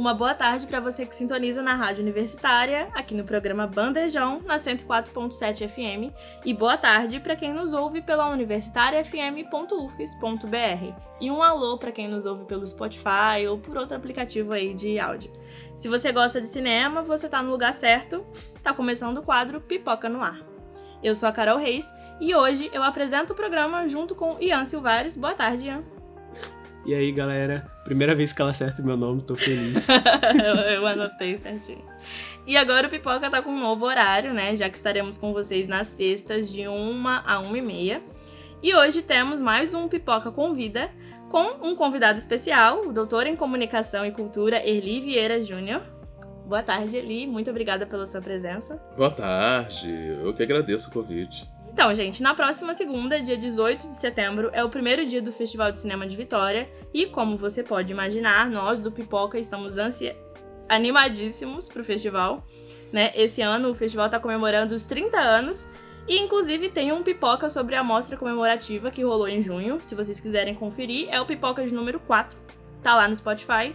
uma boa tarde para você que sintoniza na Rádio Universitária, aqui no programa Bandejão, na 104.7 FM, e boa tarde para quem nos ouve pela universitariafm.ufes.br. E um alô para quem nos ouve pelo Spotify ou por outro aplicativo aí de áudio. Se você gosta de cinema, você tá no lugar certo. Tá começando o quadro Pipoca no Ar. Eu sou a Carol Reis e hoje eu apresento o programa junto com Ian Silvares. Boa tarde, Ian. E aí, galera? Primeira vez que ela acerta o meu nome, tô feliz. eu, eu anotei certinho. E agora o Pipoca tá com um novo horário, né? Já que estaremos com vocês nas sextas de 1 a 1 e meia. E hoje temos mais um Pipoca Convida com um convidado especial, o doutor em Comunicação e Cultura, Erli Vieira Júnior. Boa tarde, Erli. Muito obrigada pela sua presença. Boa tarde. Eu que agradeço o convite. Então, gente, na próxima segunda, dia 18 de setembro, é o primeiro dia do Festival de Cinema de Vitória. E como você pode imaginar, nós do Pipoca estamos ansia... animadíssimos pro festival. Né? Esse ano o festival está comemorando os 30 anos. E inclusive tem um pipoca sobre a mostra comemorativa que rolou em junho. Se vocês quiserem conferir, é o pipoca de número 4. Tá lá no Spotify.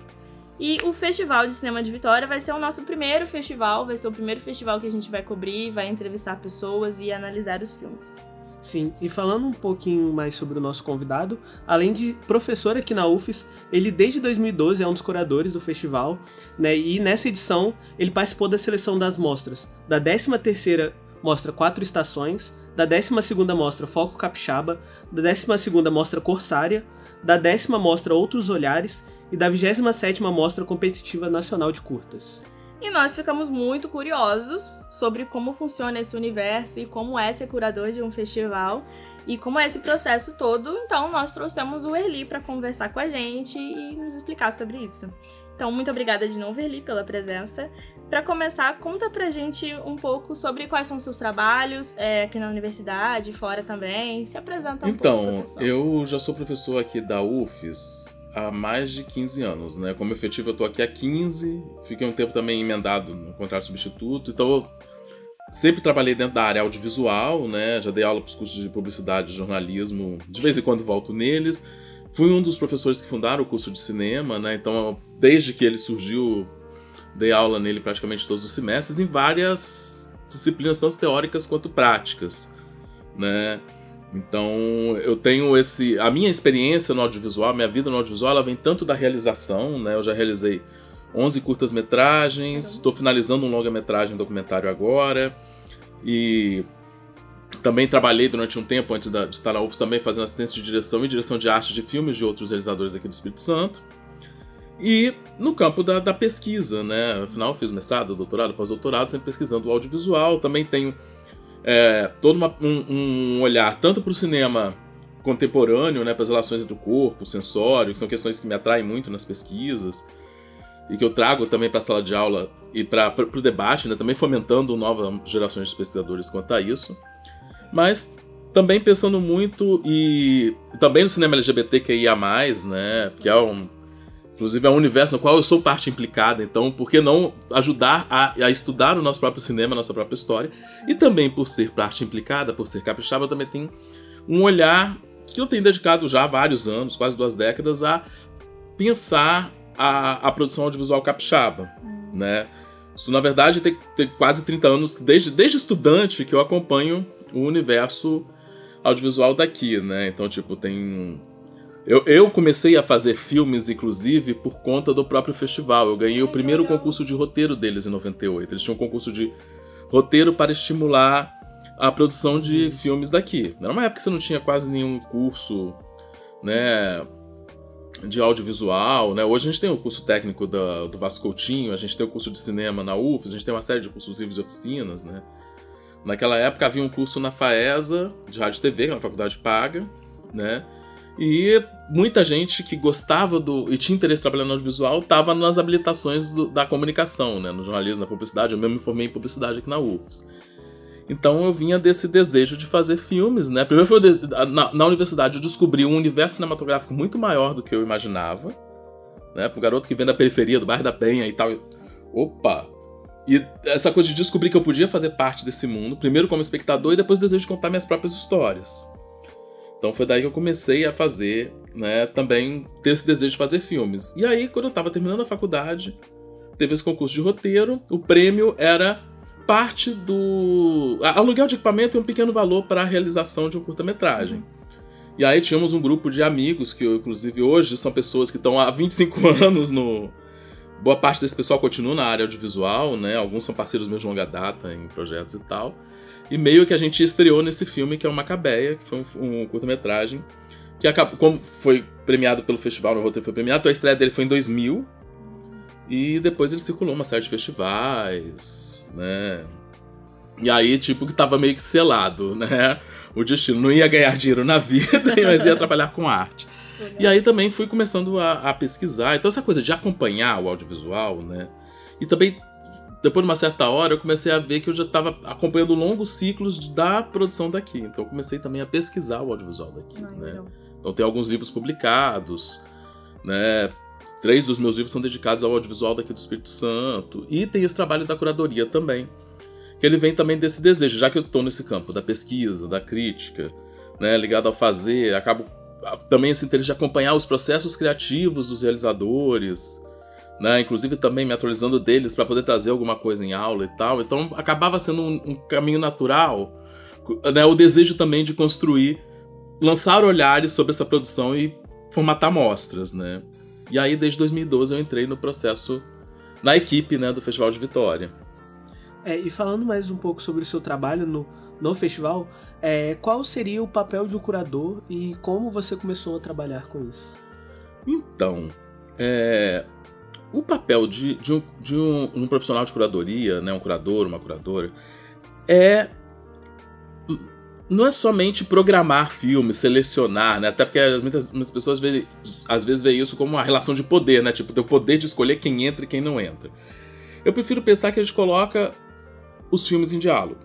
E o Festival de Cinema de Vitória vai ser o nosso primeiro festival, vai ser o primeiro festival que a gente vai cobrir, vai entrevistar pessoas e analisar os filmes. Sim, e falando um pouquinho mais sobre o nosso convidado, além de professor aqui na UFES, ele desde 2012 é um dos curadores do festival, né? E nessa edição ele participou da seleção das mostras. Da 13ª Mostra Quatro Estações, da 12ª Mostra Foco Capixaba, da 12ª Mostra Corsária, da décima mostra Outros Olhares e da 27ª Mostra Competitiva Nacional de Curtas. E nós ficamos muito curiosos sobre como funciona esse universo e como é ser curador de um festival e como é esse processo todo. Então nós trouxemos o Erli para conversar com a gente e nos explicar sobre isso. Então muito obrigada de novo, Erli, pela presença. Para começar, conta pra gente um pouco sobre quais são os seus trabalhos é, aqui na universidade, fora também. Se apresenta um então, pouco. Então, eu já sou professor aqui da UFES há mais de 15 anos, né? Como efetivo, eu tô aqui há 15, fiquei um tempo também emendado no contrato substituto, então sempre trabalhei dentro da área audiovisual, né? Já dei aula para os cursos de publicidade e jornalismo, de vez em quando volto neles. Fui um dos professores que fundaram o curso de cinema, né? Então, desde que ele surgiu, dei aula nele praticamente todos os semestres em várias disciplinas tanto teóricas quanto práticas, né? Então eu tenho esse a minha experiência no audiovisual, minha vida no audiovisual, ela vem tanto da realização, né? Eu já realizei 11 curtas-metragens, estou finalizando um longa-metragem documentário agora e também trabalhei durante um tempo antes de estar na UFS também fazendo assistência de direção e direção de arte de filmes de outros realizadores aqui do Espírito Santo. E no campo da, da pesquisa, né? Afinal, eu fiz mestrado, doutorado, pós-doutorado, sempre pesquisando o audiovisual. Também tenho é, todo uma, um, um, olhar tanto para o cinema contemporâneo, né, para as relações entre o corpo, o sensório, que são questões que me atraem muito nas pesquisas e que eu trago também para a sala de aula e para o debate, né, também fomentando novas gerações de pesquisadores quanto a isso. Mas também pensando muito e também no cinema LGBTQIA+, né, que é um Inclusive é um universo no qual eu sou parte implicada, então por que não ajudar a, a, estudar o nosso próprio cinema, a nossa própria história? E também por ser parte implicada, por ser capixaba, eu também tenho um olhar que eu tenho dedicado já há vários anos, quase duas décadas, a pensar a, a produção audiovisual capixaba, né? Isso, na verdade, tem, tem quase 30 anos, desde, desde estudante, que eu acompanho o universo audiovisual daqui, né? Então, tipo, tem eu, eu, comecei a fazer filmes, inclusive, por conta do próprio festival. Eu ganhei o primeiro concurso de roteiro deles em 98. Eles tinham um concurso de roteiro para estimular a produção de filmes daqui. Era uma época que você não tinha quase nenhum curso, né, de audiovisual, né? Hoje a gente tem o curso técnico do, do Vasco Coutinho, a gente tem o curso de cinema na UFES, a gente tem uma série de cursos livres e oficinas, né? Naquela época havia um curso na FAESA, de rádio e TV, que é uma faculdade paga, né? E muita gente que gostava do e tinha interesse trabalhando no audiovisual estava nas habilitações do, da comunicação, né, no jornalismo, na publicidade. Eu mesmo me formei em publicidade aqui na UFS. Então eu vinha desse desejo de fazer filmes, né? Primeiro foi na, na, universidade eu descobri um universo cinematográfico muito maior do que eu imaginava, né? Para um garoto que vem da periferia, do bairro da Penha e tal. Opa! E essa coisa de descobrir que eu podia fazer parte desse mundo, primeiro como espectador e depois o desejo de contar minhas próprias histórias. Então foi daí que eu comecei a fazer, né, também ter esse desejo de fazer filmes. E aí, quando eu tava terminando a faculdade, teve esse concurso de roteiro, o prêmio era parte do. aluguel de equipamento e um pequeno valor para a realização de um curta-metragem. E aí tínhamos um grupo de amigos, que inclusive hoje são pessoas que estão há 25 anos no. Boa parte desse pessoal continua na área audiovisual, né? Alguns são parceiros meus de longa data em projetos e tal. E meio que a gente estreou nesse filme, que é o Macabeia, que foi um, um curta-metragem, que acabou, como foi premiado pelo festival, no roteiro foi premiado, então a estreia dele foi em 2000, e depois ele circulou uma série de festivais, né? E aí, tipo, que tava meio que selado, né? O destino não ia ganhar dinheiro na vida, mas ia trabalhar com arte. E aí também fui começando a, a, pesquisar. Então, essa coisa de acompanhar o audiovisual, né? E também, depois de uma certa hora, eu comecei a ver que eu já estava acompanhando longos ciclos da produção daqui. Então, eu comecei também a pesquisar o audiovisual daqui, né? Então, tem alguns livros publicados, né? Três dos meus livros são dedicados ao audiovisual daqui do Espírito Santo. E tem esse trabalho da curadoria também. Que ele vem também desse desejo, já que eu estou nesse campo da pesquisa, da crítica, né, ligado ao fazer, acabo também esse interesse de acompanhar os processos criativos dos realizadores, né, inclusive também me atualizando deles para poder trazer alguma coisa em aula e tal. Então acabava sendo um, um caminho natural, né, o desejo também de construir, lançar olhares sobre essa produção e formatar mostras, né? E aí, desde 2012, eu entrei no processo, na equipe né, do Festival de Vitória. É, e falando mais um pouco sobre o seu trabalho no, no festival, é, qual seria o papel de um curador e como você começou a trabalhar com isso? Então, é, o papel de, de, um, de um, um, profissional de curadoria, né, um curador, uma curadora, é não é somente programar filmes, selecionar, né? Até porque muitas, muitas pessoas veem, às vezes veem isso como uma relação de poder, né? Tipo, ter o poder de escolher quem entra e quem não entra. Eu prefiro pensar que a gente coloca os filmes em diálogo,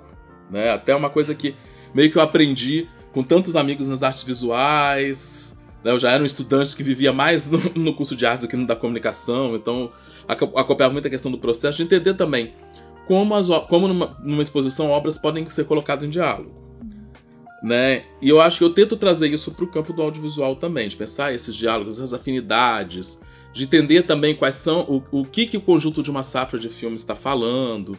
né? Até uma coisa que meio que eu aprendi com tantos amigos nas artes visuais? Eu já era um estudante que vivia mais no, curso de artes do que no da comunicação, então acompanhava muito a questão do processo, de entender também como, as, como numa, numa exposição obras podem ser colocadas em diálogo né? E eu acho que eu tento trazer isso para o campo do audiovisual também, de pensar esses diálogos, essas afinidades, de entender também quais são o, o que, que o conjunto de uma safra de filmes está falando.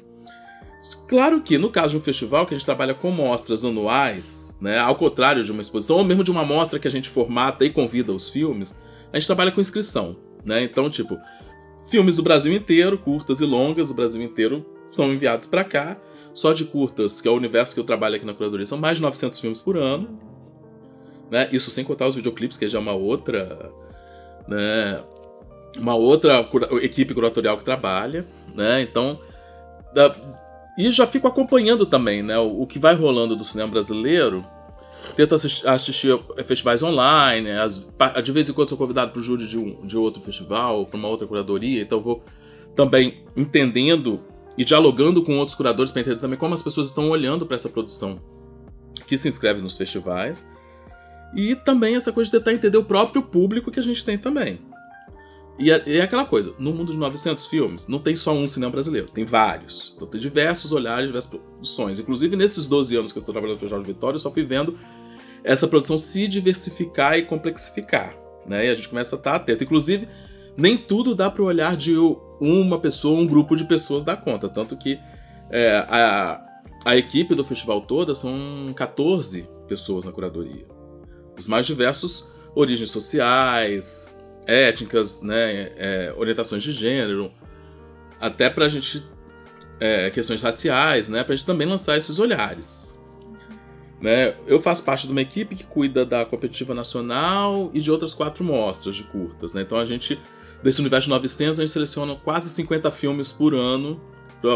Claro que no caso de um festival que a gente trabalha com mostras anuais, né, ao contrário de uma exposição, ou mesmo de uma mostra que a gente formata e convida os filmes, a gente trabalha com inscrição, né? Então, tipo, filmes do Brasil inteiro, curtas e longas do Brasil inteiro, são enviados para cá só de curtas, que é o universo que eu trabalho aqui na curadoria, são mais de 900 filmes por ano. Né? Isso sem contar os videoclipes, que já é uma outra. Né? Uma outra equipe curatorial que trabalha. Né? Então. E já fico acompanhando também né? o, que vai rolando do cinema brasileiro. Tento assistir, assistir festivais online. As, de vez em quando sou convidado para o júri de, um, de outro festival, para uma outra curadoria. Então vou também entendendo e dialogando com outros curadores para entender também como as pessoas estão olhando para essa produção que se inscreve nos festivais. E também essa coisa de tentar entender o próprio público que a gente tem também. E é, é, aquela coisa, no mundo de 900 filmes, não tem só um cinema brasileiro, tem vários. Então tem diversos olhares, diversas produções. Inclusive, nesses 12 anos que eu estou trabalhando no Festival de Vitória, eu só fui vendo essa produção se diversificar e complexificar. Né? E a gente começa a estar atento. Inclusive, nem tudo dá para o olhar de uma pessoa, um grupo de pessoas dá conta. Tanto que é, a, a equipe do festival toda são 14 pessoas na curadoria. Dos mais diversos origens sociais, étnicas, né, é, orientações de gênero, até para a gente. É, questões raciais, né, para a gente também lançar esses olhares. Né? Eu faço parte de uma equipe que cuida da competitiva nacional e de outras quatro mostras de curtas. Né? Então a gente desse universo de 900, a gente seleciona quase 50 filmes por ano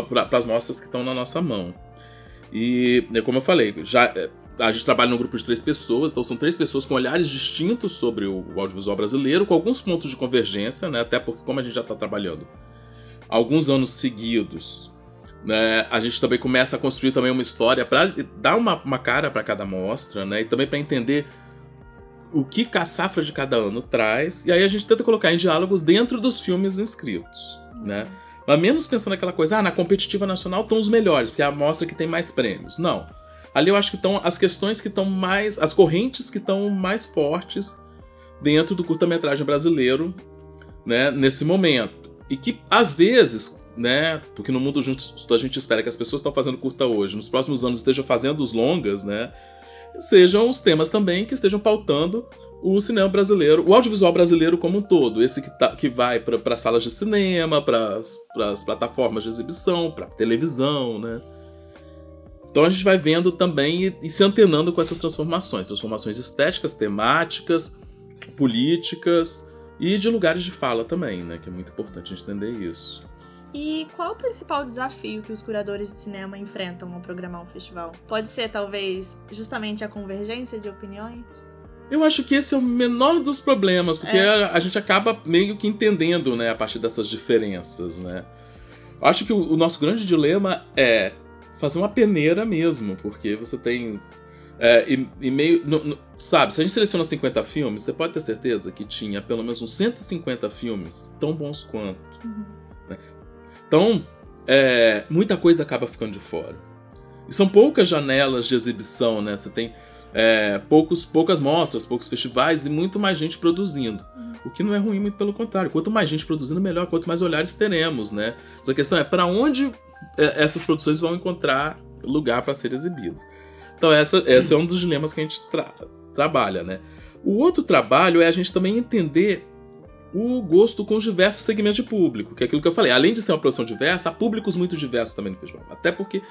para as mostras que estão na nossa mão. E, né, como eu falei, já é, a gente trabalha num grupo de três pessoas, então são três pessoas com olhares distintos sobre o, audiovisual brasileiro, com alguns pontos de convergência, né, até porque, como a gente já está trabalhando alguns anos seguidos Né? A gente também começa a construir também uma história para dar uma, uma cara para cada mostra, né? E também para entender o que a safra de cada ano traz. E aí a gente tenta colocar em diálogos dentro dos filmes inscritos, né? Mas menos pensando naquela coisa, ah, na competitiva nacional estão os melhores, porque é a mostra que tem mais prêmios. Não. Ali eu acho que estão as questões que estão mais. as correntes que estão mais fortes dentro do curta-metragem brasileiro, né, nesse momento. E que, às vezes, né, porque no mundo a gente espera que as pessoas estão fazendo curta hoje, nos próximos anos estejam fazendo os longas, né, sejam os temas também que estejam pautando o cinema brasileiro, o audiovisual brasileiro como um todo, esse que, tá, que vai para salas de cinema, para as plataformas de exibição, para televisão, né? Então a gente vai vendo também e, e se antenando com essas transformações, transformações estéticas, temáticas, políticas e de lugares de fala também, né? Que é muito importante a gente entender isso. E qual o principal desafio que os curadores de cinema enfrentam ao programar um festival? Pode ser, talvez, justamente a convergência de opiniões? Eu acho que esse é o menor dos problemas, porque é. a, a, gente acaba meio que entendendo, né, a partir dessas diferenças, né? Eu acho que o, o nosso grande dilema é fazer uma peneira mesmo, porque você tem é, e, e, meio. No, no, sabe, se a gente seleciona 50 filmes, você pode ter certeza que tinha pelo menos uns 150 filmes tão bons quanto. Uhum. Então, é, muita coisa acaba ficando de fora. E são poucas janelas de exibição, né? Você tem é, poucos, poucas mostras, poucos festivais e muito mais gente produzindo. O que não é ruim, muito pelo contrário. Quanto mais gente produzindo, melhor. Quanto mais olhares teremos, né? Mas a questão é para onde é, essas produções vão encontrar lugar para ser exibidas. Então, essa, esse é um dos dilemas que a gente tra trabalha, né? O outro trabalho é a gente também entender o gosto com os diversos segmentos de público, que é aquilo que eu falei. Além de ser uma produção diversa, há públicos muito diversos também no festival. Até porque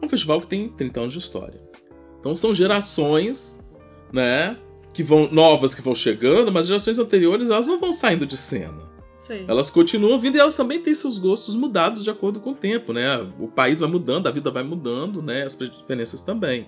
é um festival que tem 30 anos de história. Então são gerações, né, que vão novas que vão chegando, mas gerações anteriores elas não vão saindo de cena. Sim. Elas continuam vindo e elas também têm seus gostos mudados de acordo com o tempo, né? O país vai mudando, a vida vai mudando, né? As diferenças também.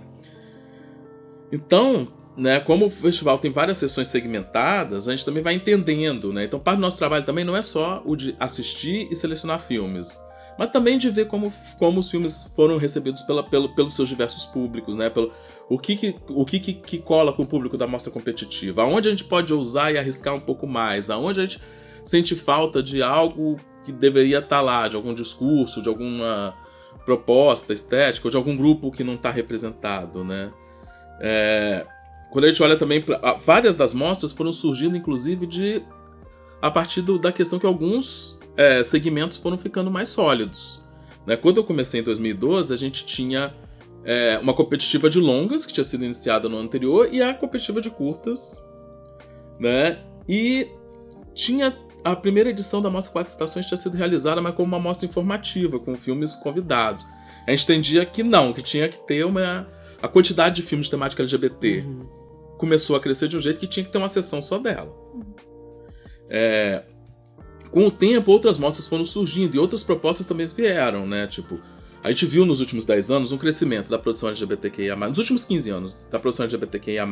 Então, né, como o festival tem várias sessões segmentadas, a gente também vai entendendo, né? Então, parte do nosso trabalho também não é só o de assistir e selecionar filmes, mas também de ver como, como os filmes foram recebidos pela, pelo, pelos seus diversos públicos, né? Pelo, o que, que o que, que, que, cola com o público da mostra competitiva, aonde a gente pode ousar e arriscar um pouco mais, aonde a gente sente falta de algo que deveria estar tá lá, de algum discurso, de alguma proposta estética, ou de algum grupo que não está representado, né? É, quando a gente olha também várias das mostras foram surgindo inclusive de a partir do, da questão que alguns é, segmentos foram ficando mais sólidos. Né? Quando eu comecei em 2012, a gente tinha é, uma competitiva de longas que tinha sido iniciada no ano anterior e a competitiva de curtas, né? E tinha a primeira edição da Mostra Quatro Estações tinha sido realizada, mas como uma mostra informativa, com filmes convidados. A gente entendia que não, que tinha que ter uma a quantidade de filmes de temática LGBT. Uhum começou a crescer de um jeito que tinha que ter uma sessão só dela. É, com o tempo, outras mostras foram surgindo e outras propostas também vieram, né? Tipo, a gente viu nos últimos 10 anos um crescimento da produção LGBTQIA, nos últimos 15 anos, da produção LGBTQIA,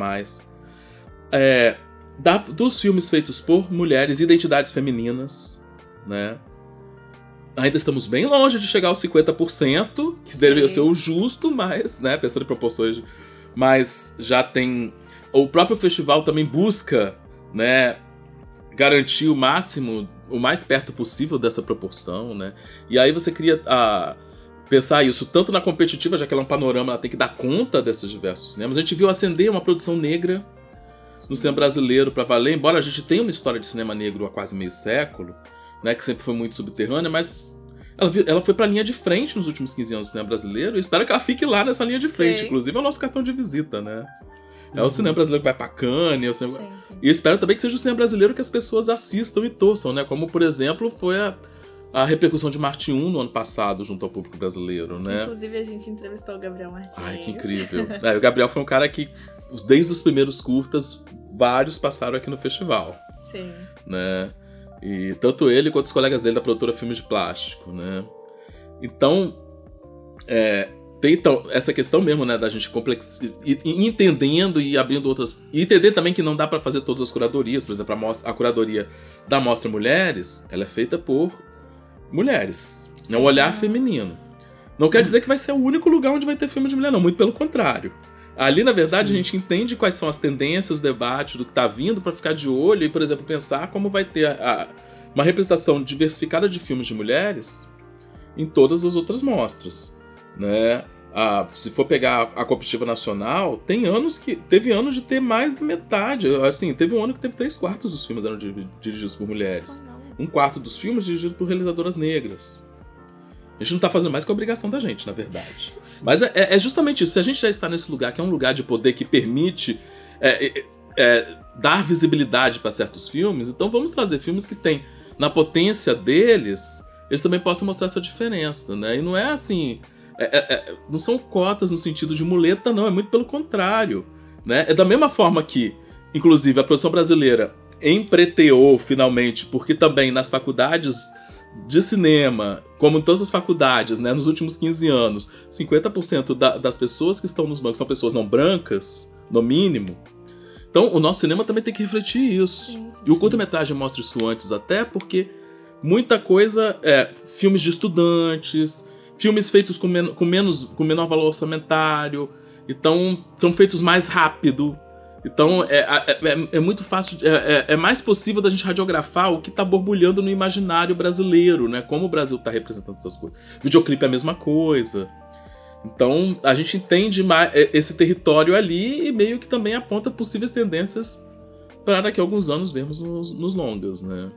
é, da, dos filmes feitos por mulheres e identidades femininas, né? Ainda estamos bem longe de chegar aos 50%, que Sim. deveria ser o justo, mas, né, pensando em proporções, mas já tem o próprio festival também busca, né, garantir o máximo, o mais perto possível dessa proporção, né? E aí você cria a pensar isso tanto na competitiva, já que ela é um panorama, ela tem que dar conta desses diversos cinemas. A gente viu acender uma produção negra no cinema brasileiro para valer, embora a gente tenha uma história de cinema negro há quase meio século, né, que sempre foi muito subterrânea, mas ela, ela foi pra linha de frente nos últimos 15 anos do cinema brasileiro e espero que ela fique lá nessa linha de frente. Sim. Inclusive é o nosso cartão de visita, né? É o cinema brasileiro que vai pra Cannes. É o cinema... E espero também que seja o cinema brasileiro que as pessoas assistam e torçam, né? Como, por exemplo, foi a, a repercussão de Marte 1 no ano passado junto ao público brasileiro, né? Inclusive, a gente entrevistou o Gabriel Martins. Ai, que incrível. é, o Gabriel foi um cara que, desde os primeiros curtas, vários passaram aqui no festival. Sim. Né? E tanto ele quanto os colegas dele da produtora Filmes de Plástico, né? Então, é, tem então, essa questão mesmo, né, da gente complex... entendendo e abrindo outras. E entender também que não dá para fazer todas as curadorias. Por exemplo, a, mostra... a curadoria da Mostra Mulheres ela é feita por mulheres. É um olhar feminino. Não quer dizer que vai ser o único lugar onde vai ter filme de mulher, não. Muito pelo contrário. Ali, na verdade, Sim. a gente entende quais são as tendências, os debates, do que tá vindo pra ficar de olho e, por exemplo, pensar como vai ter a- a- uma representação diversificada de filmes de mulheres em todas as outras mostras, né? Ah, se for pegar a competitiva nacional, tem anos que teve anos de ter mais da metade. Assim, teve um ano que teve três quartos dos filmes eram di- dirigidos por mulheres. Um quarto dos filmes dirigidos por realizadoras negras. A gente não tá fazendo mais que a obrigação da gente, na verdade. Mas é, é justamente isso. Se a gente já está nesse lugar, que é um lugar de poder que permite é, é, é, dar visibilidade para certos filmes, então vamos trazer filmes que têm, na potência deles, eles também possam mostrar essa diferença, né? E não é assim. é- é- não são cotas no sentido de muleta, não. É muito pelo contrário. Né? É da mesma forma que, inclusive, a produção brasileira empreteou finalmente, porque também nas faculdades de cinema, como em todas as faculdades, né, nos últimos 15 anos, 50% da- das pessoas que estão nos bancos são pessoas não brancas, no mínimo. Então, o nosso cinema também tem que refletir isso. Sim, sim, e o curta-metragem mostra isso antes, até porque muita coisa é filmes de estudantes, filmes feitos com, men com menos com menor valor orçamentário, então são feitos mais rápido. Então é, é, é- é muito fácil, é, é- é mais possível da gente radiografar o que tá borbulhando no imaginário brasileiro, né? Como o Brasil tá representando essas coisas. Videoclipe é a mesma coisa. Então a gente entende mais é, esse território ali e meio que também aponta possíveis tendências para daqui a alguns anos vermos nos, nos longas, né?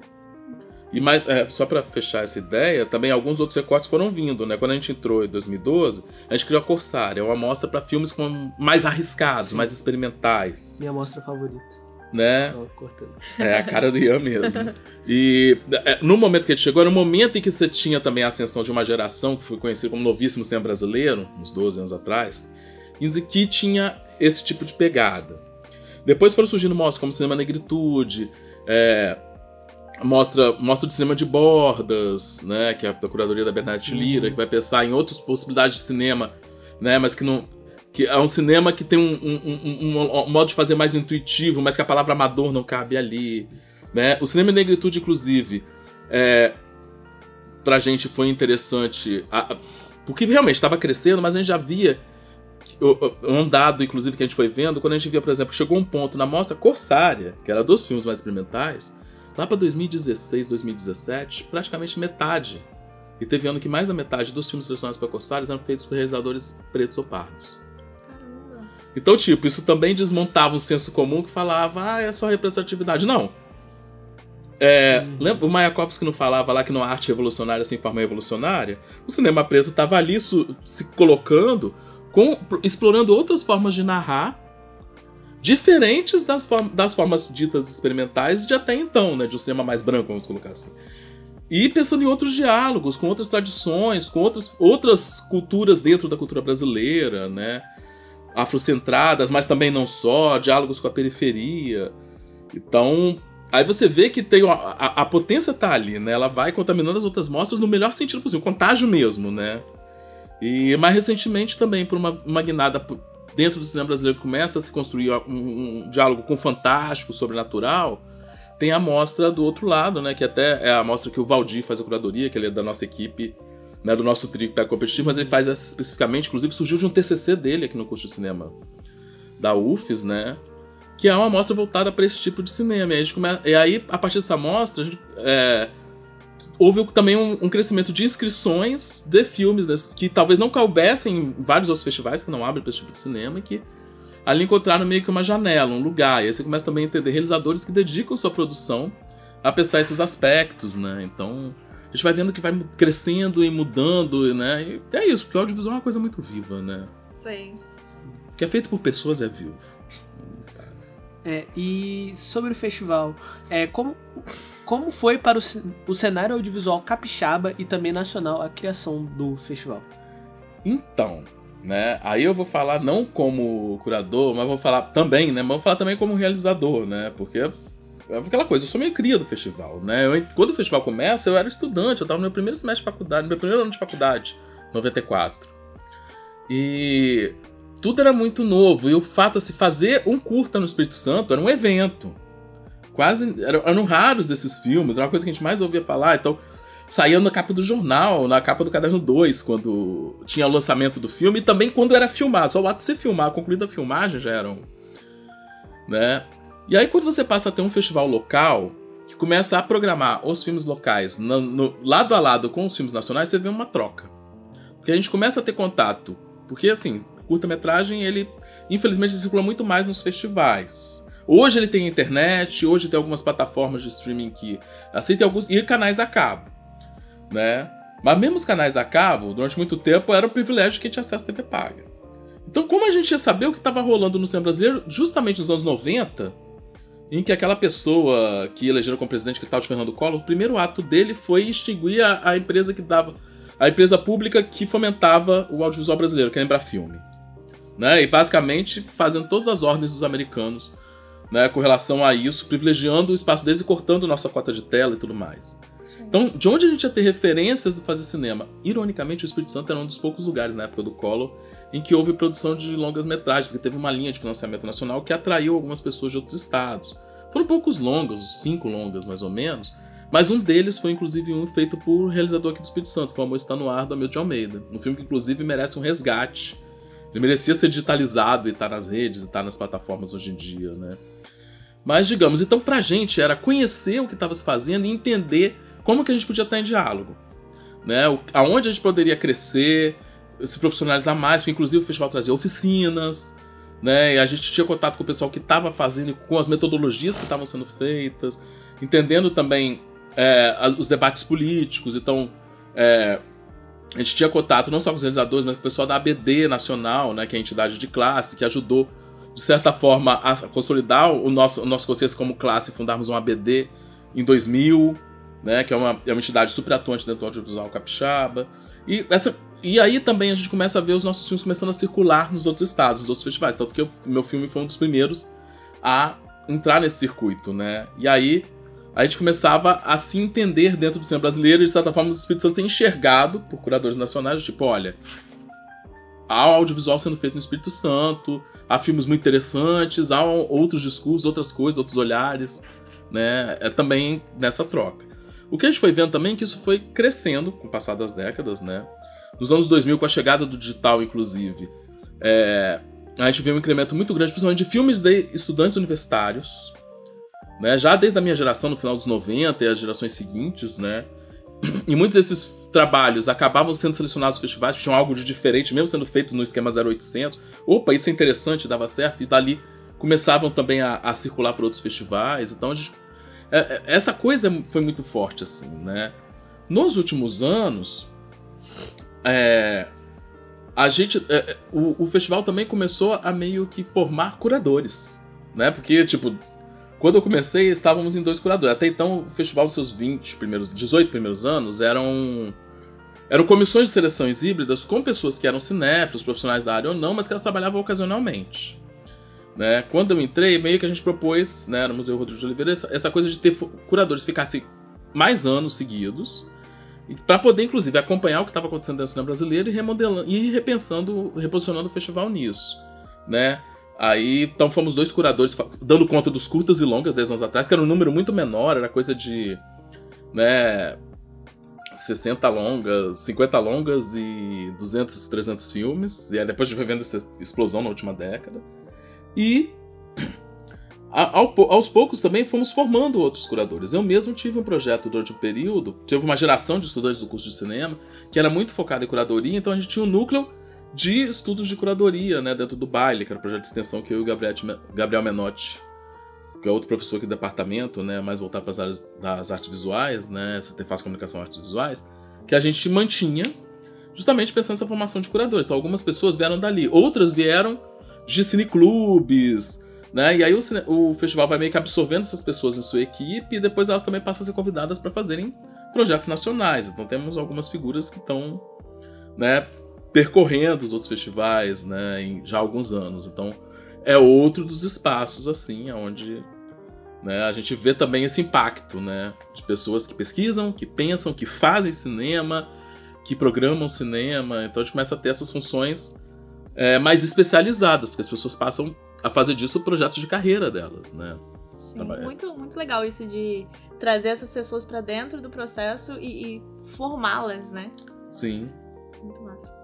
E mais, é, só para fechar essa ideia, também alguns outros recortes foram vindo, né? Quando a gente entrou em 2012, a gente criou a Corsária, uma amostra para filmes com mais arriscados, mais experimentais, Minha mostra favorita. né? Só cortando. É a cara do Ian mesmo. E é, no momento que ele chegou, era o momento em que você tinha também a ascensão de uma geração que foi conhecida como novíssimo cinema brasileiro, uns 12 anos atrás, e que tinha esse tipo de pegada. Depois foram surgindo mostras como Cinema Negritude, é, mostra, mostra de cinema de bordas, né, que é da curadoria da Bernadette Lira, que vai pensar em outras possibilidades de cinema, né, mas que não que é um cinema que tem um, um- um- um- modo de fazer mais intuitivo, mas que a palavra amador não cabe ali, né? O cinema em negritude, inclusive, é, pra gente foi interessante, a- a- porque realmente estava crescendo, mas a gente já via o- o- um dado, inclusive, que a gente foi vendo, quando a gente via, por exemplo, chegou um ponto na mostra Corsária, que era dos filmes mais experimentais, lá pra 2016, 2017, praticamente metade. E teve ano que mais da metade dos filmes selecionados para Corsários eram feitos por realizadores pretos ou pardos. Então, tipo, isso também desmontava um senso comum que falava, ah, é só representatividade. Não. É, lembra o Mayakovsky não falava lá que não há arte revolucionária sem forma revolucionária? O cinema preto estava ali su- se colocando, com- explorando outras formas de narrar, diferentes das, das formas ditas experimentais de até então, né? De um cinema mais branco, vamos colocar assim. E pensando em outros diálogos, com outras tradições, com outras, outras culturas dentro da cultura brasileira, né? afrocentradas, mas também não só, diálogos com a periferia. Então, aí você vê que tem a, a, a potência tá ali, né? Ela vai contaminando as outras mostras no melhor sentido possível, contágio mesmo, né? E mais recentemente também por uma, uma guinada dentro do cinema brasileiro começa a se construir um, um diálogo com o fantástico, sobrenatural. Tem a mostra do outro lado, né? Que até é a mostra que o Valdir faz a curadoria, que ele é da nossa equipe né, do nosso trio que pega competitivo, mas ele faz essa especificamente, inclusive surgiu de um TCC dele aqui no curso de cinema da UFES, né, que é uma amostra voltada para esse tipo de cinema. E, e aí, a partir dessa amostra, a gente, é, houve também um, um crescimento de inscrições de filmes né, que talvez não coubessem em vários outros festivais que não abrem para esse tipo de cinema e que ali encontraram meio que uma janela, um lugar. E aí você começa também a entender realizadores que dedicam sua produção a pensar esses aspectos, né? Então, a gente vai vendo que vai crescendo e mudando, né? E é isso, porque o audiovisual é uma coisa muito viva, né? Sei. O que é feito por pessoas é vivo. É, e sobre o festival, é, como, como foi para o, o cenário audiovisual capixaba e também nacional a criação do festival? Então, né? Aí eu vou falar não como curador, mas vou falar também, né? Mas vou falar também como realizador, né? Porque é aquela coisa, eu sou meio cria do festival, né? Eu, quando o festival começa, eu era estudante, eu tava no meu primeiro semestre de faculdade, no meu primeiro ano de faculdade, 94. E tudo era muito novo, e o fato de se fazer um curta no Espírito Santo era um evento. Quase eram, eram raros esses filmes, era uma coisa que a gente mais ouvia falar, então saía na capa do jornal, na capa do Caderno 2, quando tinha o lançamento do filme, e também quando era filmado. Só o ato de ser filmar, concluída a filmagem já eram. Né? E aí, quando você passa a ter um festival local, que começa a programar os filmes locais no, no, lado a lado com os filmes nacionais, você vê uma troca. Porque a gente começa a ter contato. Porque, assim, curta-metragem, ele infelizmente circula muito mais nos festivais. Hoje ele tem internet, hoje tem algumas plataformas de streaming que aceitam alguns. e canais a cabo. Né? Mas mesmo os canais a cabo, durante muito tempo, era um privilégio que tinha acesso à TV paga. Então, como a gente ia saber o que estava rolando no cinema brasileiro, justamente nos anos 90, em que aquela pessoa que elegeram como presidente, que estava de Fernando Collor, o primeiro ato dele foi extinguir a, a, empresa que dava. a empresa pública que fomentava o audiovisual brasileiro, que é a Embrafilme. Né? E basicamente fazendo todas as ordens dos americanos né, com relação a isso, privilegiando o espaço deles e cortando nossa cota de tela e tudo mais. Então, de onde a gente ia ter referências do fazer cinema? Ironicamente, o Espírito Santo era um dos poucos lugares na época do Collor em que houve produção de longas metragens, porque teve uma linha de financiamento nacional que atraiu algumas pessoas de outros estados. Foram poucos longas, cinco longas mais ou menos, mas um deles foi inclusive um feito por realizador aqui do Espírito Santo, foi o Amor Está No Ar, do Amil de Almeida. Um filme que inclusive merece um resgate. Ele merecia ser digitalizado e estar tá nas redes e estar tá nas plataformas hoje em dia, né? Mas digamos, então pra gente era conhecer o que estava se fazendo e entender como que a gente podia estar em diálogo. Né? O, aonde a gente poderia crescer, se profissionalizar mais, porque inclusive o festival trazia oficinas, né? E a gente tinha contato com o pessoal que estava fazendo, com as metodologias que estavam sendo feitas, entendendo também é, os debates políticos. Então, é, a gente tinha contato não só com os realizadores, mas com o pessoal da ABD Nacional, né? Que é a entidade de classe, que ajudou, de certa forma, a consolidar o nosso, o nosso conceito como classe, fundarmos um ABD em 2000, né? Que é uma, é uma entidade super atuante dentro do audiovisual capixaba. E essa e aí também a gente começa a ver os nossos filmes começando a circular nos outros estados, nos outros festivais. Tanto que o meu filme foi um dos primeiros a entrar nesse circuito, né? E aí a gente começava a se entender dentro do cinema brasileiro e, de certa forma, o Espírito Santo ser enxergado por curadores nacionais, tipo, olha, há audiovisual sendo feito no Espírito Santo, há filmes muito interessantes, há outros discursos, outras coisas, outros olhares, né? É também nessa troca. O que a gente foi vendo também é que isso foi crescendo com o passar das décadas, né? Nos anos 2000, com a chegada do digital, inclusive, é, a gente viu um incremento muito grande, principalmente de filmes de estudantes universitários, né? Já desde a minha geração, no final dos 90 e as gerações seguintes, né? E muitos desses trabalhos acabavam sendo selecionados nos festivais, tinham algo de diferente, mesmo sendo feito no esquema 0800. Opa, isso é interessante, dava certo, e dali começavam também a, a circular por outros festivais. Então, gente, é, é, essa coisa foi muito forte, assim, né? Nos últimos anos, é, a gente. É, o, o festival também começou a meio que formar curadores. Né? Porque, tipo, quando eu comecei, estávamos em dois curadores. Até então, o festival dos seus 20 primeiros, 18 primeiros anos eram. Eram comissões de seleções híbridas com pessoas que eram cinéfilos, profissionais da área ou não, mas que elas trabalhavam ocasionalmente. Né? Quando eu entrei, meio que a gente propôs, né, no Museu Rodrigo de Oliveira, essa, coisa de ter curadores ficassem mais anos seguidos, para poder, inclusive, acompanhar o que estava acontecendo dentro do cinema brasileiro e remodelando e repensando, reposicionando o festival nisso, né? Aí, então fomos dois curadores dando conta dos curtas e longas 10 anos atrás, que era um número muito menor, era coisa de, né, 60 longas, 50 longas e 200, 300 filmes. E aí depois a gente foi vendo essa explosão na última década. E ao, aos poucos também fomos formando outros curadores. Eu mesmo tive um projeto durante um período, tive uma geração de estudantes do curso de cinema que era muito focada em curadoria, então a gente tinha um núcleo de estudos de curadoria né, dentro do baile, que era o projeto de extensão que eu e o Gabriel, Menotti, que é outro professor aqui do departamento, né, mais voltado para as áreas das artes visuais, né, você faz comunicação artes visuais, que a gente mantinha justamente pensando nessa formação de curadores. Então algumas pessoas vieram dali, outras vieram de cineclubes, né? E aí o, o, festival vai meio que absorvendo essas pessoas em sua equipe e depois elas também passam a ser convidadas para fazerem projetos nacionais. Então temos algumas figuras que estão né, percorrendo os outros festivais né, em já há alguns anos. Então é outro dos espaços assim onde né, a gente vê também esse impacto né, de pessoas que pesquisam, que pensam, que fazem cinema, que programam cinema. Então a gente começa a ter essas funções é, mais especializadas, porque as pessoas passam a fazer disso projetos de carreira delas, né? Sim, muito, muito legal isso de trazer essas pessoas pra dentro do processo e, e formá-las, né? Sim. Muito massa.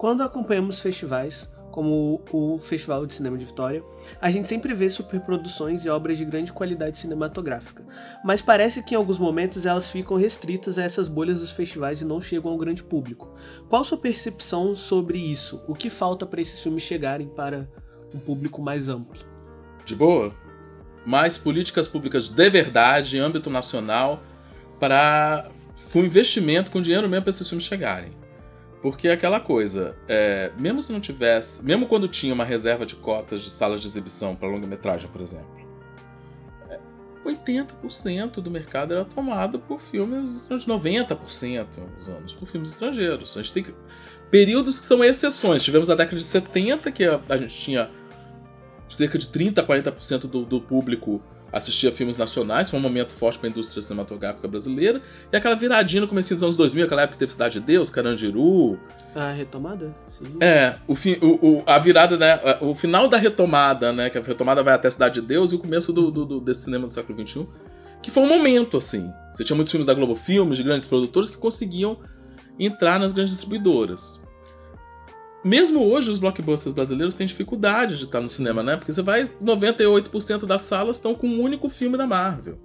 Quando acompanhamos festivais, como o Festival de Cinema de Vitória, a gente sempre vê superproduções e obras de grande qualidade cinematográfica, mas parece que em alguns momentos elas ficam restritas a essas bolhas dos festivais e não chegam ao grande público. Qual sua percepção sobre isso? O que falta para esses filmes chegarem para um público mais amplo? De boa? Mais políticas públicas de verdade, em âmbito nacional, para com investimento, com dinheiro mesmo para esses filmes chegarem. Porque é aquela coisa, é, mesmo se não tivesse, mesmo quando tinha uma reserva de cotas de salas de exibição para longa-metragem, por exemplo, é, 80% do mercado era tomado por filmes, 90% nos anos, por filmes estrangeiros. A gente tem que, períodos que são exceções. Tivemos a década de 70, que a, a gente tinha cerca de 30, 40% do, do público assistia filmes nacionais, foi um momento forte para a indústria cinematográfica brasileira, e aquela viradinha no começo dos anos 2000, aquela época que teve Cidade de Deus, Carandiru. A retomada? Sim. É, o, fi, o, o, a virada, né? O final da retomada, né? Que a retomada vai até Cidade de Deus e o começo do, do, do desse cinema do século XXI. Que foi um momento, assim. Você tinha muitos filmes da Globo Filmes, de grandes produtores, que conseguiam entrar nas grandes distribuidoras. Mesmo hoje, os blockbusters brasileiros têm dificuldade de estar no cinema, né? Porque você vai, 98% das salas estão com um único filme da Marvel.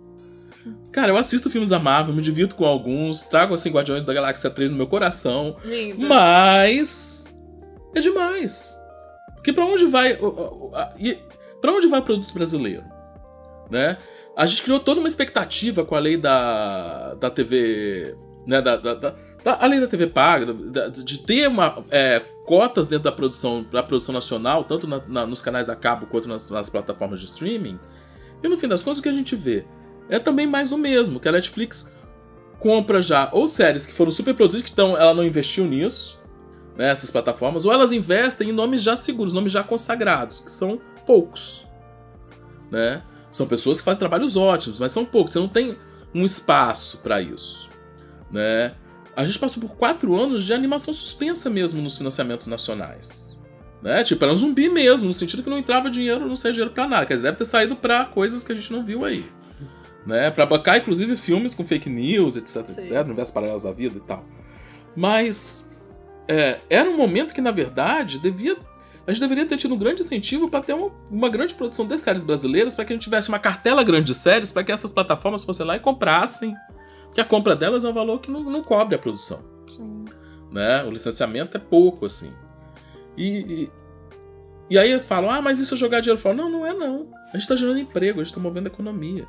Cara, eu assisto filmes da Marvel, me divirto com alguns, trago assim Guardiões da Galáxia 3 no meu coração, Lindo. mas é demais. Porque pra onde vai para onde vai o produto brasileiro, né? A gente criou toda uma expectativa com a lei da, da TV, né, da, da, da, a lei da TV paga, de ter uma é, cotas dentro da produção, da produção nacional, tanto na- na- nos canais a cabo quanto nas, nas plataformas de streaming. E no fim das contas, o que a gente vê é também mais do mesmo, que a Netflix compra já ou séries que foram super produzidas, que então ela não investiu nisso, né, essas plataformas, ou elas investem em nomes já seguros, nomes já consagrados, que são poucos, né? São pessoas que fazem trabalhos ótimos, mas são poucos, você não tem um espaço para isso, né? A gente passou por quatro anos de animação suspensa mesmo nos financiamentos nacionais. Né? Tipo, era um zumbi mesmo, no sentido que não entrava dinheiro, não saía dinheiro pra nada. Quer dizer, deve ter saído pra coisas que a gente não viu aí. Né? Pra bancar, inclusive, filmes com fake news, etc, Sim. etc, universos paralelos da vida e tal. Mas é, era um momento que, na verdade, devia. A gente deveria ter tido um grande incentivo para ter uma, uma grande produção de séries brasileiras, para que a gente tivesse uma cartela grande de séries, para que essas plataformas fossem lá e comprassem. Porque a compra delas é um valor que não, não cobre a produção Sim. né? O licenciamento é pouco, assim. E, e, e aí falam, ah, mas isso é jogar dinheiro fora. Não, não é não. A gente tá gerando emprego, a gente tá movendo a economia.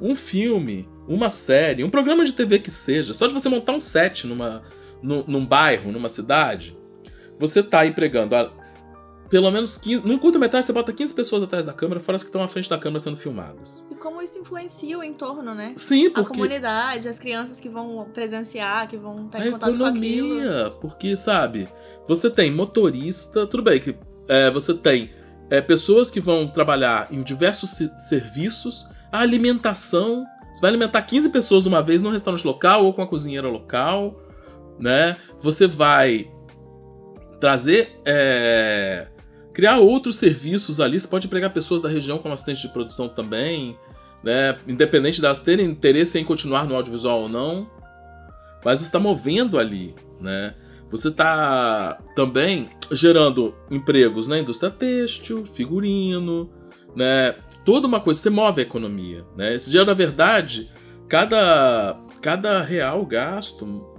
Um filme, uma série, um programa de TV que seja, só de você montar um set numa, num, num bairro, numa cidade, você tá empregando a- pelo menos 15. Num curta-metragem você bota 15 pessoas atrás da câmera, fora as que estão à frente da câmera sendo filmadas. E como isso influencia o entorno, né? Sim, A porque. comunidade, as crianças que vão presenciar, que vão estar a em contato com aquilo. economia, porque, sabe, você tem motorista, tudo bem que é, você tem é, pessoas que vão trabalhar em diversos se- serviços, a alimentação, você vai alimentar 15 pessoas de uma vez num restaurante local ou com a cozinheira local, né? Você vai trazer, é, criar outros serviços ali, você pode empregar pessoas da região como assistente de produção também, né? Independente delas terem interesse em continuar no audiovisual ou não, mas está movendo ali, né? Você está também gerando empregos na indústria têxtil, figurino, né? Toda uma coisa, você move a economia, né? Esse dinheiro, na verdade, cada, cada real gasto,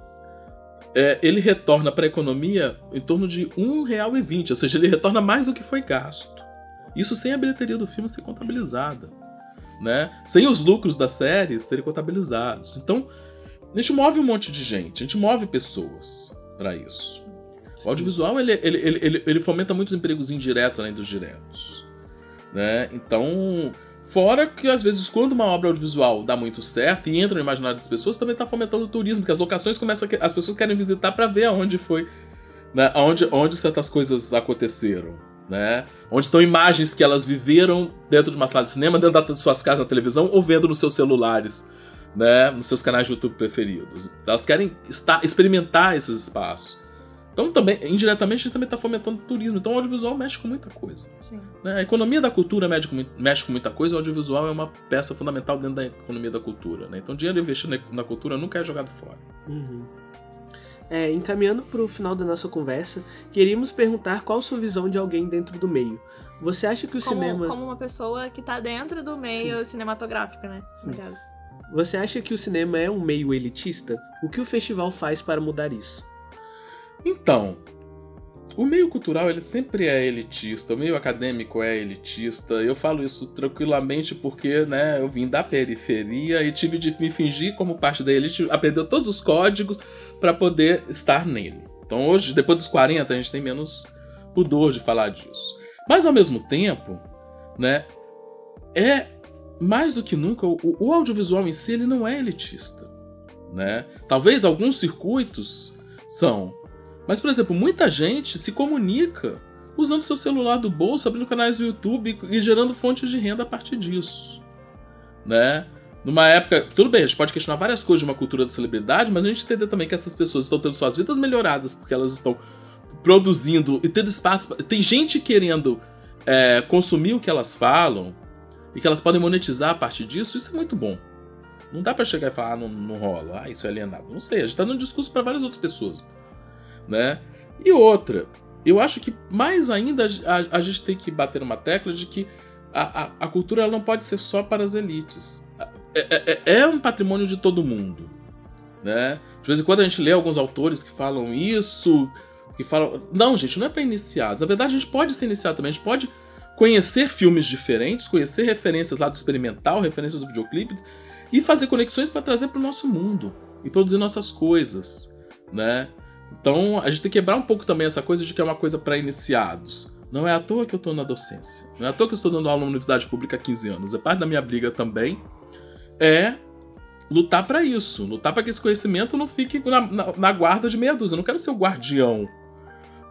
é, ele retorna para a economia em torno de R$ 1,20, ou seja, ele retorna mais do que foi gasto. Isso sem a bilheteria do filme ser contabilizada, né? Sem os lucros da série serem contabilizados. Então, a gente move um monte de gente, a gente move pessoas para isso. O audiovisual ele, ele, ele, ele, ele fomenta muitos empregos indiretos além dos diretos. Né? Então, fora que às vezes quando uma obra audiovisual dá muito certo e entra no imaginário das pessoas, também está fomentando o turismo, porque as locações começam a, que- as pessoas querem visitar para ver aonde foi, né? Onde, onde certas coisas aconteceram, né? Onde estão imagens que elas viveram dentro de uma sala de cinema, dentro das suas casas na televisão ou vendo nos seus celulares, né? Nos seus canais de YouTube preferidos. Elas querem estar, experimentar esses espaços. Então também, indiretamente, a gente também está fomentando o turismo. Então o audiovisual mexe com muita coisa. Sim. né? A economia da cultura mexe com, mexe com muita coisa, o audiovisual é uma peça fundamental dentro da economia da cultura. Né? Então dinheiro investido na cultura nunca é jogado fora. Uhum. É, encaminhando para o final da nossa conversa, queríamos perguntar qual sua visão de alguém dentro do meio. Você acha que o como, cinema. Como uma pessoa que tá dentro do meio cinematográfico, né? Sim. Você acha que o cinema é um meio elitista? O que o festival faz para mudar isso? Então, o meio cultural ele sempre é elitista, o meio acadêmico é elitista. Eu falo isso tranquilamente porque, né, eu vim da periferia e tive de me fingir como parte da elite, aprender todos os códigos para poder estar nele. Então, hoje, depois dos 40, a gente tem menos pudor de falar disso. Mas ao mesmo tempo, né, é mais do que nunca o, o audiovisual em si ele não é elitista, né? Talvez alguns circuitos são, mas, por exemplo, muita gente se comunica usando seu celular do bolso, abrindo canais do YouTube e gerando fontes de renda a partir disso. Né? Numa época. Tudo bem, a gente pode questionar várias coisas de uma cultura da celebridade, mas a gente entender também que essas pessoas estão tendo suas vidas melhoradas porque elas estão produzindo e tendo espaço. Tem gente querendo é, consumir o que elas falam e que elas podem monetizar a partir disso, isso é muito bom. Não dá para chegar e falar, ah, não, não rola, ah, isso é alienado. Não sei, a gente tá dando discurso para várias outras pessoas né? E outra, eu acho que mais ainda a, a gente tem que bater numa tecla de que a, a, a cultura ela não pode ser só para as elites. É, é, é, um patrimônio de todo mundo, né? De vez em quando a gente lê alguns autores que falam isso, que falam... Não, gente, não é para iniciados. Na verdade, a gente pode ser iniciado também, a gente pode conhecer filmes diferentes, conhecer referências lá do experimental, referências do videoclipe, e fazer conexões para trazer para o nosso mundo e produzir nossas coisas, né? Então a gente tem que quebrar um pouco também essa coisa de que é uma coisa para iniciados. Não é à toa que eu tô na docência. Não é à toa que eu estou dando aula na universidade pública há 15 anos. É parte da minha briga também. É lutar para isso. Lutar para que esse conhecimento não fique na, na, na, guarda de meia dúzia. Eu não quero ser o guardião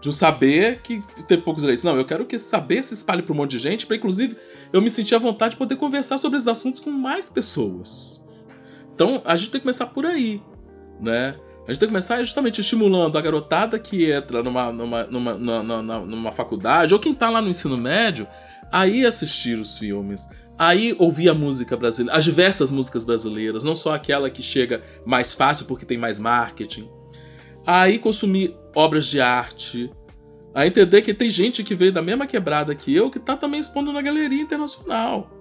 de um saber que teve poucos direitos. Não, eu quero que esse saber se espalhe para um monte de gente, para inclusive eu me sentir à vontade de poder conversar sobre esses assuntos com mais pessoas. Então a gente tem que começar por aí, né? A gente tem que começar justamente estimulando a garotada que entra numa, numa, numa, numa, numa faculdade, ou quem tá lá no ensino médio, a ir assistir os filmes, aí ouvir a música brasileira, as diversas músicas brasileiras, não só aquela que chega mais fácil porque tem mais marketing. Aí consumir obras de arte, a entender que tem gente que veio da mesma quebrada que eu que tá também expondo na galeria internacional.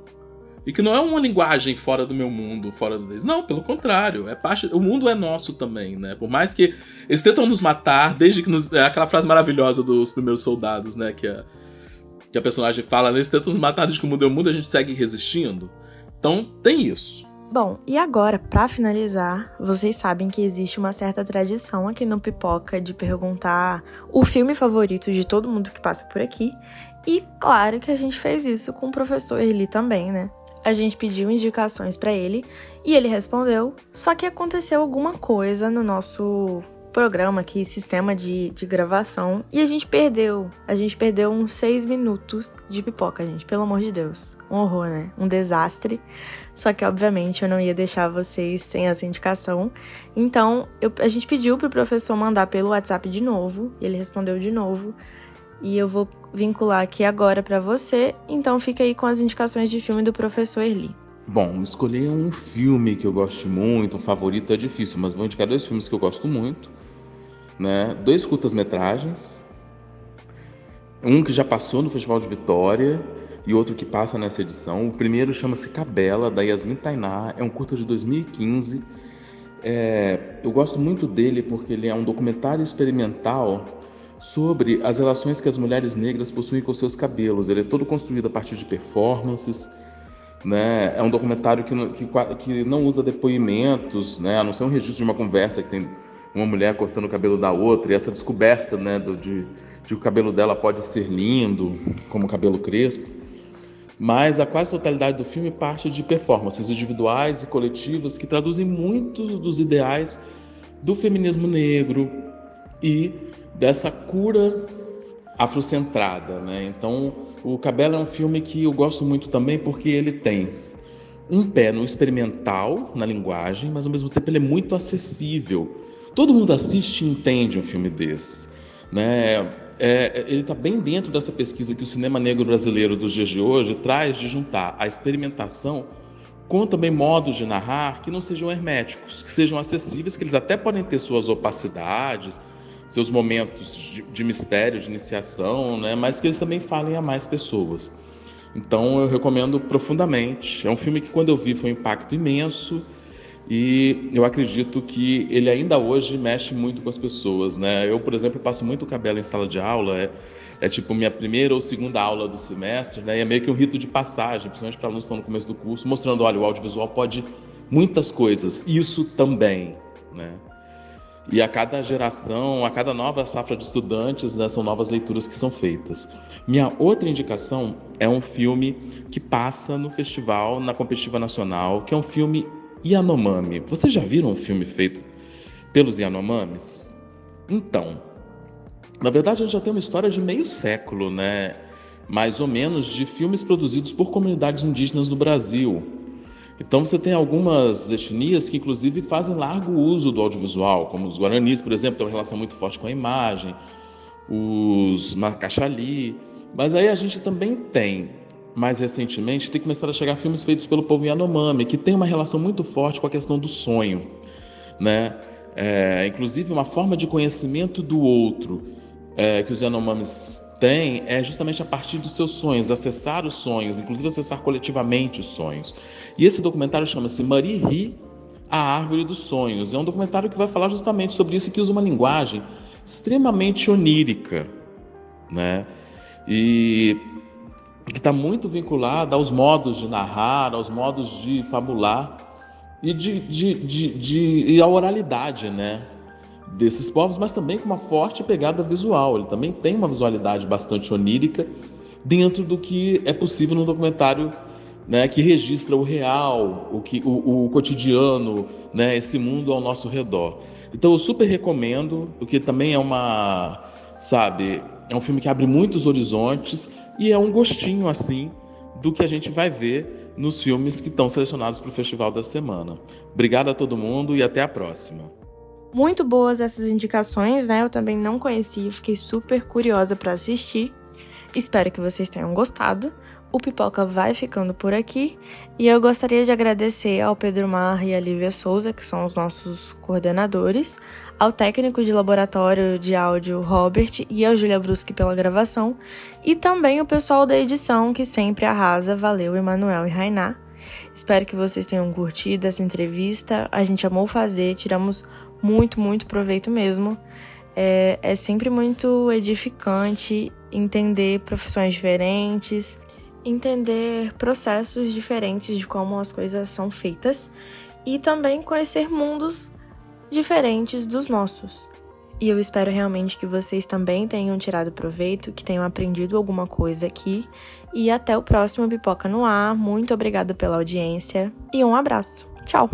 E que não é uma linguagem fora do meu mundo, fora do deles. Não, pelo contrário. É parte. O mundo é nosso também, né? Por mais que eles tentam nos matar, desde que nos. É aquela frase maravilhosa dos primeiros soldados, né? Que a, que a personagem fala, né? Eles tentam nos matar desde que o mundo é o mundo, a gente segue resistindo. Então tem isso. Bom, e agora, para finalizar, vocês sabem que existe uma certa tradição aqui no Pipoca de perguntar o filme favorito de todo mundo que passa por aqui. E claro que a gente fez isso com o professor Eli também, né? A gente pediu indicações para ele e ele respondeu. Só que aconteceu alguma coisa no nosso programa aqui, sistema de, de gravação, e a gente perdeu. A gente perdeu uns seis minutos de pipoca, gente. Pelo amor de Deus. Um horror, né? Um desastre. Só que, obviamente, eu não ia deixar vocês sem essa indicação. Então, eu, a gente pediu pro professor mandar pelo WhatsApp de novo, e ele respondeu de novo e eu vou vincular aqui agora para você, então fica aí com as indicações de filme do professor Erli. Bom, escolher um filme que eu gosto muito, um favorito é difícil, mas vou indicar dois filmes que eu gosto muito, né? Dois curtas-metragens, um que já passou no Festival de Vitória e outro que passa nessa edição. O primeiro chama-se Cabela, da Yasmin Tainá, é um curta de 2015. É, eu gosto muito dele porque ele é um documentário experimental sobre as relações que as mulheres negras possuem com seus cabelos. Ele é todo construído a partir de performances. Né? É um documentário que não, que, que não usa depoimentos, né? a não ser um registro de uma conversa que tem uma mulher cortando o cabelo da outra e essa descoberta né, do, de, de que o cabelo dela pode ser lindo, como cabelo crespo. Mas a quase totalidade do filme parte de performances individuais e coletivas que traduzem muitos dos ideais do feminismo negro e dessa cura afrocentrada, né? Então, o Cabela é um filme que eu gosto muito também porque ele tem um pé no experimental na linguagem, mas ao mesmo tempo ele é muito acessível. Todo mundo assiste e entende um filme desse. Né? É, ele está bem dentro dessa pesquisa que o cinema negro brasileiro dos dias de hoje traz de juntar a experimentação com também modos de narrar que não sejam herméticos, que sejam acessíveis, que eles até podem ter suas opacidades, seus momentos de, de mistério, de iniciação, né? mas que eles também falem a mais pessoas. Então eu recomendo profundamente. É um filme que quando eu vi foi um impacto imenso e eu acredito que ele ainda hoje mexe muito com as pessoas, né? Eu, por exemplo, passo muito cabelo em sala de aula, é, é tipo minha primeira ou segunda aula do semestre, né? E é meio que um rito de passagem, principalmente para alunos que estão no começo do curso, mostrando, olha, o audiovisual pode muitas coisas, isso também, né? E a cada geração, a cada nova safra de estudantes, né, são novas leituras que são feitas. Minha outra indicação é um filme que passa no festival, na competitiva nacional, que é um filme Yanomami. Vocês já viram um filme feito pelos Yanomamis? Então, na verdade, a gente já tem uma história de meio século, né? Mais ou menos, de filmes produzidos por comunidades indígenas do Brasil. Então você tem algumas etnias que inclusive fazem largo uso do audiovisual, como os guaranis, por exemplo, tem uma relação muito forte com a imagem, os macaxali. Mas aí a gente também tem, mais recentemente, tem começado a chegar filmes feitos pelo povo Yanomami, que tem uma relação muito forte com a questão do sonho, né? É, inclusive uma forma de conhecimento do outro é, que os Yanomamis têm é justamente a partir dos seus sonhos, acessar os sonhos, inclusive acessar coletivamente os sonhos. E esse documentário chama-se Ri, a Árvore dos Sonhos. É um documentário que vai falar justamente sobre isso, que usa uma linguagem extremamente onírica, né? E que está muito vinculada aos modos de narrar, aos modos de fabular e de, de, de, de e à oralidade, né? Desses povos, mas também com uma forte pegada visual. Ele também tem uma visualidade bastante onírica dentro do que é possível no documentário né, que registra o real, o, que, o, o, cotidiano, né, esse mundo ao nosso redor. Então eu super recomendo, porque também é uma, sabe, é um filme que abre muitos horizontes e é um gostinho assim do que a gente vai ver nos filmes que estão selecionados para o Festival da Semana. Obrigado a todo mundo e até a próxima. Muito boas essas indicações, né? Eu também não conhecia, fiquei super curiosa para assistir. Espero que vocês tenham gostado. O Pipoca vai ficando por aqui e eu gostaria de agradecer ao Pedro Mar e a Lívia Souza, que são os nossos coordenadores, ao técnico de laboratório de áudio Robert e ao Julia Bruschi pela gravação, e também o pessoal da edição que sempre arrasa. Valeu, Emanuel e Rainá. Espero que vocês tenham curtido essa entrevista. A gente amou fazer, tiramos muito, muito proveito mesmo. É, é sempre muito edificante entender profissões diferentes, entender processos diferentes de como as coisas são feitas e também conhecer mundos diferentes dos nossos. E eu espero realmente que vocês também tenham tirado proveito, que tenham aprendido alguma coisa aqui. E até o próximo Pipoca no Ar. Muito obrigada pela audiência e um abraço. Tchau!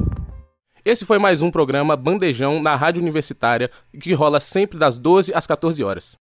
Esse foi mais um programa Bandejão na Rádio Universitária, que rola sempre das 12 às 14 horas.